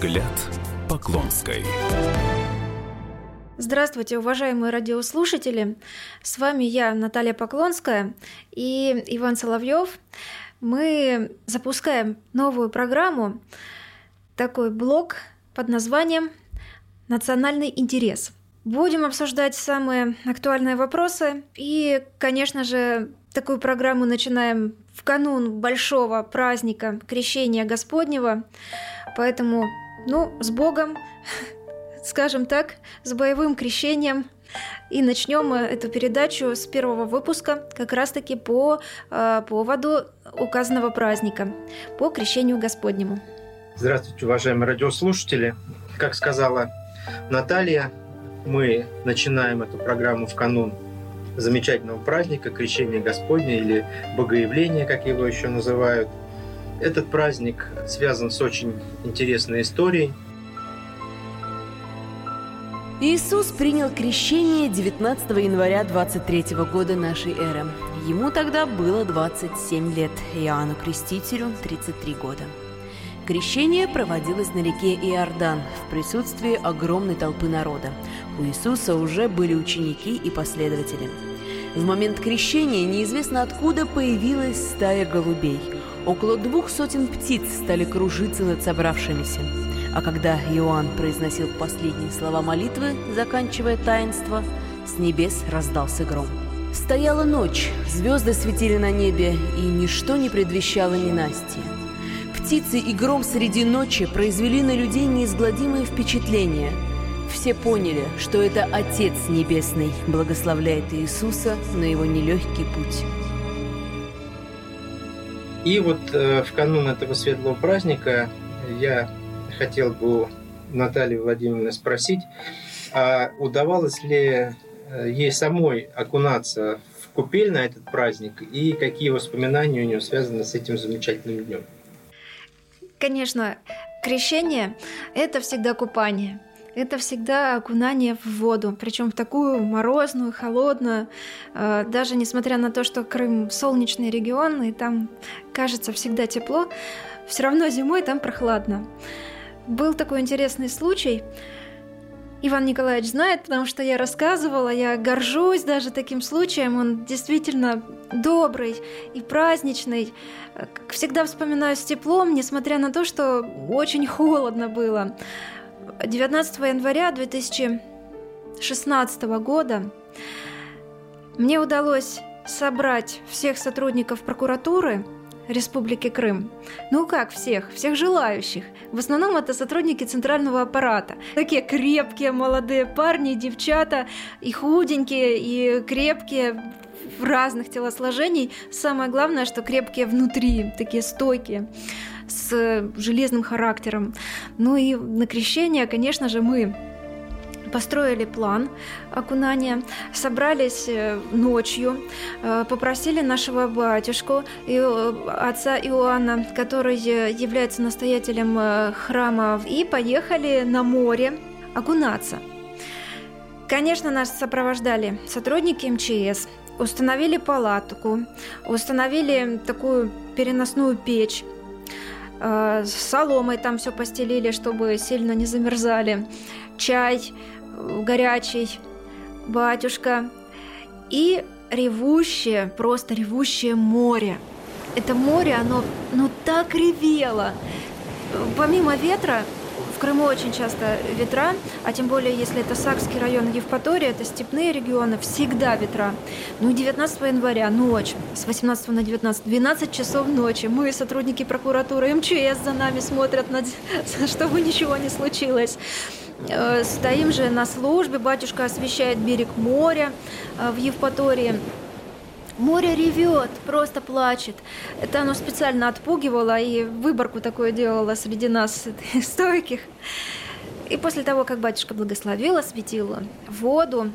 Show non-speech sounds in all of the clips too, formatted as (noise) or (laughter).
Взгляд Поклонской. Здравствуйте, уважаемые радиослушатели! С вами я, Наталья Поклонская и Иван Соловьев. Мы запускаем новую программу, такой блок под названием «Национальный интерес». Будем обсуждать самые актуальные вопросы и, конечно же, такую программу начинаем в канун большого праздника Крещения Господнего. Поэтому, ну, с Богом, скажем так, с боевым крещением. И начнем эту передачу с первого выпуска, как раз-таки по э, поводу указанного праздника, по крещению Господнему. Здравствуйте, уважаемые радиослушатели. Как сказала Наталья, мы начинаем эту программу в канун замечательного праздника Крещения Господня или Богоявления, как его еще называют. Этот праздник связан с очень интересной историей. Иисус принял крещение 19 января 23 года нашей эры. Ему тогда было 27 лет, Иоанну Крестителю 33 года. Крещение проводилось на реке Иордан в присутствии огромной толпы народа. У Иисуса уже были ученики и последователи. В момент крещения неизвестно откуда появилась стая голубей. Около двух сотен птиц стали кружиться над собравшимися. А когда Иоанн произносил последние слова молитвы, заканчивая таинство, с небес раздался гром. Стояла ночь, звезды светили на небе, и ничто не предвещало ненастья. Птицы и гром среди ночи произвели на людей неизгладимое впечатление. Все поняли, что это Отец Небесный благословляет Иисуса на его нелегкий путь. И вот э, в канун этого светлого праздника я хотел бы Натальи Владимировны спросить, а удавалось ли э, ей самой окунаться в купель на этот праздник и какие воспоминания у нее связаны с этим замечательным днем? Конечно, крещение – это всегда купание. Это всегда окунание в воду, причем в такую морозную, холодную. Э, даже несмотря на то, что Крым солнечный регион, и там кажется всегда тепло, все равно зимой там прохладно. Был такой интересный случай. Иван Николаевич знает, потому что я рассказывала, я горжусь даже таким случаем. Он действительно добрый и праздничный. Всегда вспоминаю с теплом, несмотря на то, что очень холодно было. 19 января 2016 года мне удалось собрать всех сотрудников прокуратуры Республики Крым. Ну как всех? Всех желающих. В основном это сотрудники центрального аппарата. Такие крепкие молодые парни, девчата, и худенькие, и крепкие, в разных телосложений. Самое главное, что крепкие внутри, такие стойкие с железным характером. Ну и на крещение, конечно же, мы построили план окунания, собрались э, ночью, э, попросили нашего батюшку, э, отца Иоанна, который является настоятелем храма, и поехали на море окунаться. Конечно, нас сопровождали сотрудники МЧС, установили палатку, установили такую переносную печь, с соломой там все постелили, чтобы сильно не замерзали, чай, горячий, батюшка и ревущее, просто ревущее море. Это море, оно ну так ревело. Помимо ветра, Крыму очень часто ветра, а тем более, если это Сакский район Евпатория, это степные регионы, всегда ветра. Ну, 19 января, ночь, с 18 на 19, 12 часов ночи, мы, сотрудники прокуратуры, МЧС за нами смотрят, чтобы ничего не случилось. Э, стоим же на службе, батюшка освещает берег моря э, в Евпатории. Море ревет, просто плачет. Это оно специально отпугивало и выборку такое делало среди нас (laughs) стойких. И после того, как батюшка благословил, осветил воду,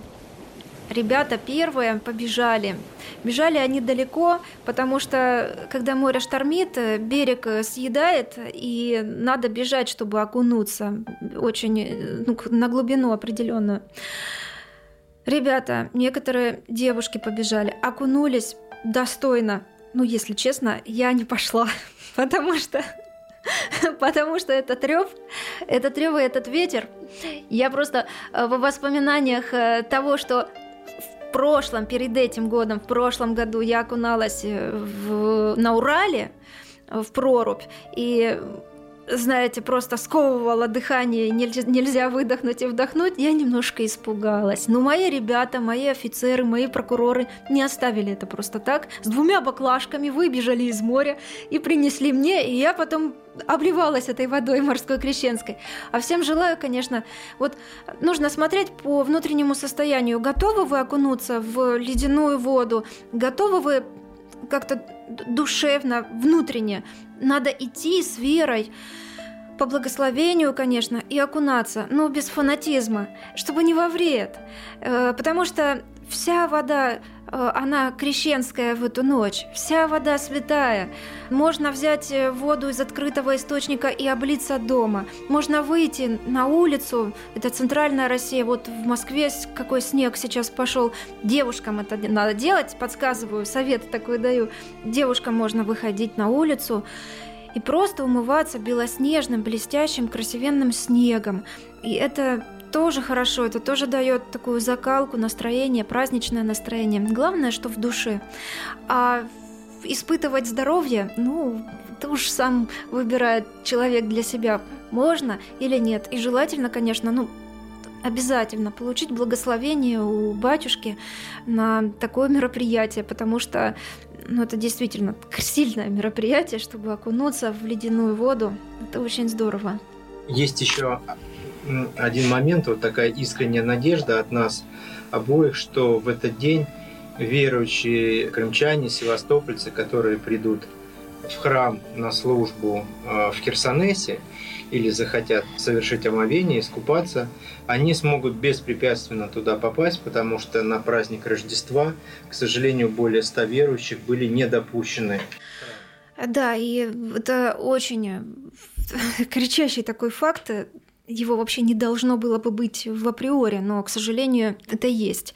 ребята первые побежали. Бежали они далеко, потому что когда море штормит, берег съедает, и надо бежать, чтобы окунуться очень ну, на глубину определенную. Ребята, некоторые девушки побежали, окунулись достойно. Ну, если честно, я не пошла, (laughs) потому что (laughs) потому что этот рев, этот рев и этот ветер, я просто э, в воспоминаниях э, того, что в прошлом, перед этим годом, в прошлом году я окуналась э, в, на Урале в прорубь, и знаете, просто сковывало дыхание, нельзя, нельзя выдохнуть и вдохнуть, я немножко испугалась. Но мои ребята, мои офицеры, мои прокуроры не оставили это просто так. С двумя баклажками выбежали из моря и принесли мне, и я потом обливалась этой водой морской крещенской. А всем желаю, конечно, вот нужно смотреть по внутреннему состоянию. Готовы вы окунуться в ледяную воду? Готовы вы как-то душевно, внутренне надо идти с верой, по благословению, конечно, и окунаться, но без фанатизма, чтобы не во вред. Э, потому что вся вода, она крещенская в эту ночь, вся вода святая. Можно взять э, воду из открытого источника и облиться дома. Можно выйти на улицу, это центральная Россия, вот в Москве какой снег сейчас пошел. Девушкам это надо делать, подсказываю, совет такой даю. Девушкам можно выходить на улицу и просто умываться белоснежным, блестящим, красивенным снегом. И это тоже хорошо, это тоже дает такую закалку, настроение, праздничное настроение. Главное, что в душе. А испытывать здоровье, ну, это уж сам выбирает человек для себя, можно или нет. И желательно, конечно, ну, обязательно получить благословение у батюшки на такое мероприятие, потому что ну, это действительно сильное мероприятие, чтобы окунуться в ледяную воду. Это очень здорово. Есть еще один момент, вот такая искренняя надежда от нас обоих, что в этот день верующие крымчане, севастопольцы, которые придут в храм на службу э, в Херсонесе или захотят совершить омовение, искупаться, они смогут беспрепятственно туда попасть, потому что на праздник Рождества, к сожалению, более ста верующих были не допущены. Да, и это очень (laughs) кричащий такой факт. Его вообще не должно было бы быть в априори, но, к сожалению, это есть.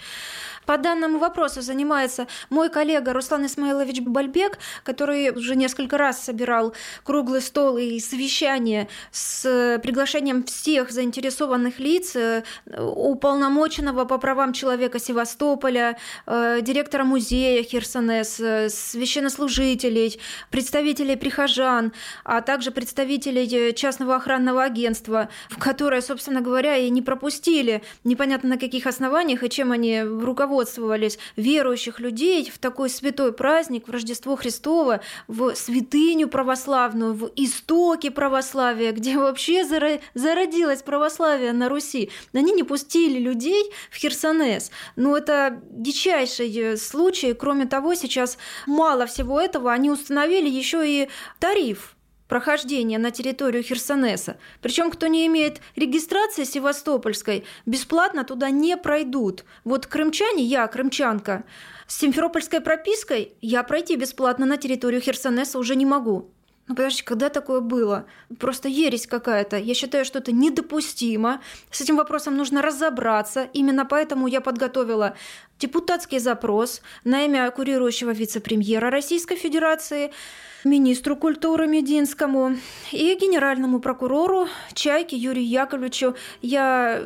По данному вопросу занимается мой коллега Руслан Исмаилович Бальбек, который уже несколько раз собирал круглый стол и совещание с приглашением всех заинтересованных лиц, э, уполномоченного по правам человека Севастополя, э, директора музея Херсонес, э, священнослужителей, представителей прихожан, а также представителей частного охранного агентства, в которое, собственно говоря, и не пропустили непонятно на каких основаниях и чем они руководствуются руководствовались верующих людей в такой святой праздник, в Рождество Христово, в святыню православную, в истоки православия, где вообще зародилось православие на Руси. Они не пустили людей в Херсонес. Но это дичайший э, случай. Кроме того, сейчас мало всего этого, они установили еще и тариф прохождения на территорию Херсонеса. Причем, кто не имеет регистрации севастопольской, бесплатно туда не пройдут. Вот крымчане, я крымчанка, с симферопольской пропиской я пройти бесплатно на территорию Херсонеса уже не могу. Ну подожди, когда такое было? Просто ересь какая-то. Я считаю, что это недопустимо. С этим вопросом нужно разобраться. Именно поэтому я подготовила депутатский запрос на имя курирующего вице-премьера Российской Федерации – министру культуры Мединскому и генеральному прокурору Чайке Юрию Яковлевичу. Я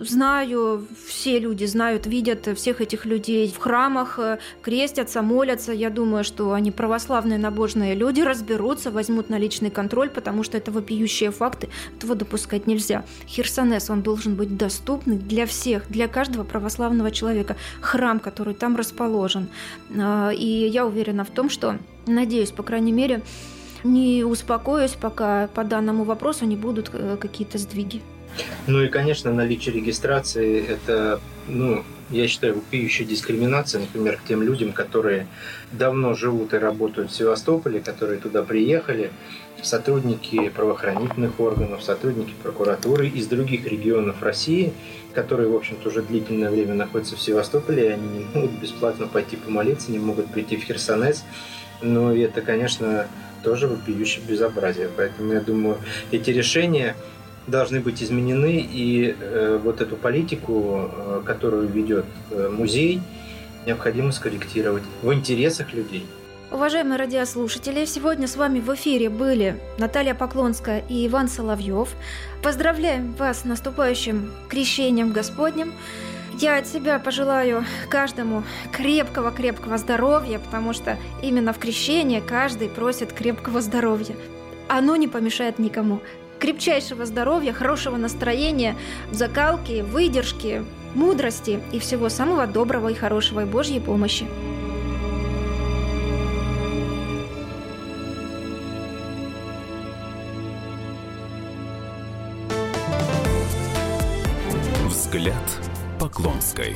знаю, все люди знают, видят всех этих людей в храмах, крестятся, молятся. Я думаю, что они православные набожные люди, разберутся, возьмут на личный контроль, потому что это вопиющие факты, этого допускать нельзя. Херсонес, он должен быть доступный для всех, для каждого православного человека. Храм, который там расположен. А, и я уверена в том, что Надеюсь, по крайней мере, не успокоюсь, пока по данному вопросу не будут э, какие-то сдвиги. Ну и, конечно, наличие регистрации – это, ну, я считаю, вопиющая дискриминация, например, к тем людям, которые давно живут и работают в Севастополе, которые туда приехали, сотрудники правоохранительных органов, сотрудники прокуратуры из других регионов России, которые, в общем-то, уже длительное время находятся в Севастополе, и они не могут бесплатно пойти помолиться, не могут прийти в Херсонес, но это, конечно, тоже вопиющее безобразие. Поэтому я думаю, эти решения должны быть изменены, и э, вот эту политику, э, которую ведет э, музей, необходимо скорректировать в интересах людей. Уважаемые радиослушатели, сегодня с вами в эфире были Наталья Поклонская и Иван Соловьев. Поздравляем вас с наступающим крещением Господним. Я от себя пожелаю каждому крепкого-крепкого здоровья, потому что именно в крещении каждый просит крепкого здоровья. Оно не помешает никому. Крепчайшего здоровья, хорошего настроения, закалки, выдержки, мудрости и всего самого доброго и хорошего и Божьей помощи. Взгляд Поклонской.